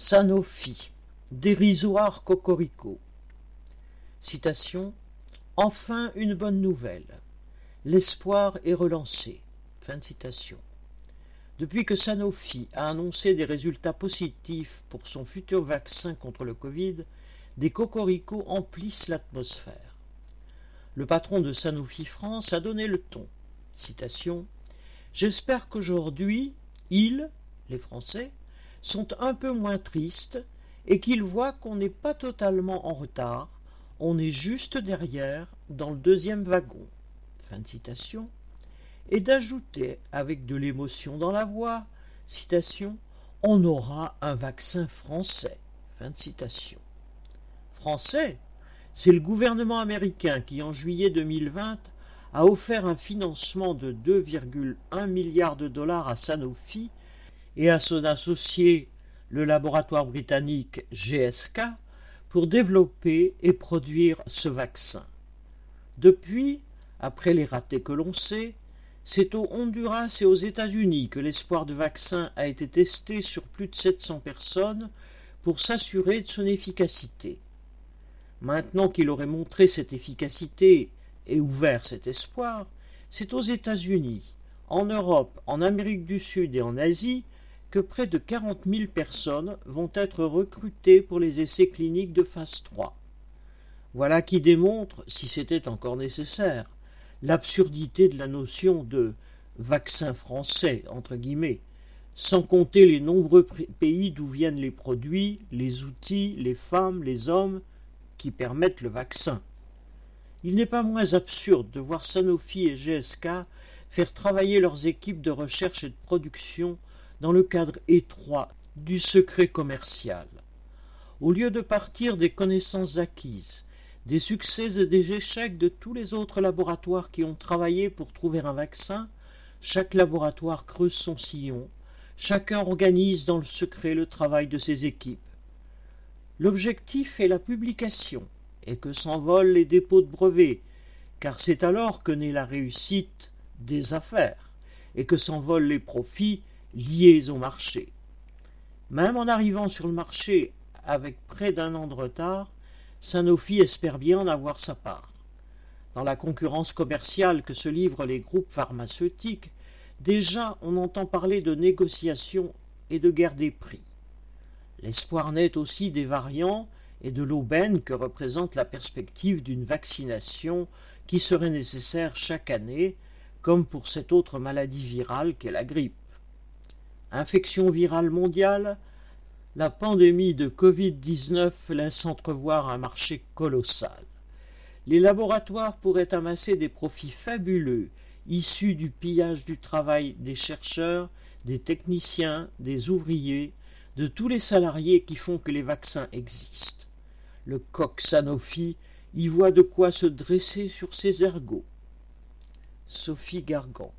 Sanofi, dérisoire cocorico. Citation Enfin une bonne nouvelle. L'espoir est relancé. Fin de citation. Depuis que Sanofi a annoncé des résultats positifs pour son futur vaccin contre le Covid, des cocoricots emplissent l'atmosphère. Le patron de Sanofi France a donné le ton. Citation J'espère qu'aujourd'hui, ils, les Français, sont un peu moins tristes et qu'ils voient qu'on n'est pas totalement en retard, on est juste derrière, dans le deuxième wagon. Fin de citation. Et d'ajouter, avec de l'émotion dans la voix, citation, on aura un vaccin français. Fin de. Français, c'est le gouvernement américain qui, en juillet 2020, a offert un financement de 2,1 milliards de dollars à Sanofi et à son associé le laboratoire britannique GSK pour développer et produire ce vaccin. Depuis, après les ratés que l'on sait, c'est au Honduras et aux États-Unis que l'espoir de vaccin a été testé sur plus de 700 personnes pour s'assurer de son efficacité. Maintenant qu'il aurait montré cette efficacité et ouvert cet espoir, c'est aux États-Unis, en Europe, en Amérique du Sud et en Asie que près de quarante mille personnes vont être recrutées pour les essais cliniques de phase 3. Voilà qui démontre, si c'était encore nécessaire, l'absurdité de la notion de vaccin français, entre guillemets, sans compter les nombreux pays d'où viennent les produits, les outils, les femmes, les hommes qui permettent le vaccin. Il n'est pas moins absurde de voir Sanofi et GSK faire travailler leurs équipes de recherche et de production dans le cadre étroit du secret commercial. Au lieu de partir des connaissances acquises, des succès et des échecs de tous les autres laboratoires qui ont travaillé pour trouver un vaccin, chaque laboratoire creuse son sillon, chacun organise dans le secret le travail de ses équipes. L'objectif est la publication, et que s'envolent les dépôts de brevets, car c'est alors que naît la réussite des affaires, et que s'envolent les profits liés au marché. Même en arrivant sur le marché avec près d'un an de retard, Sanofi espère bien en avoir sa part. Dans la concurrence commerciale que se livrent les groupes pharmaceutiques, déjà on entend parler de négociations et de guerre des prix. L'espoir naît aussi des variants et de l'aubaine que représente la perspective d'une vaccination qui serait nécessaire chaque année, comme pour cette autre maladie virale qu'est la grippe. Infection virale mondiale, la pandémie de Covid-19 laisse entrevoir un marché colossal. Les laboratoires pourraient amasser des profits fabuleux issus du pillage du travail des chercheurs, des techniciens, des ouvriers, de tous les salariés qui font que les vaccins existent. Le coq Sanofi y voit de quoi se dresser sur ses ergots. Sophie Gargan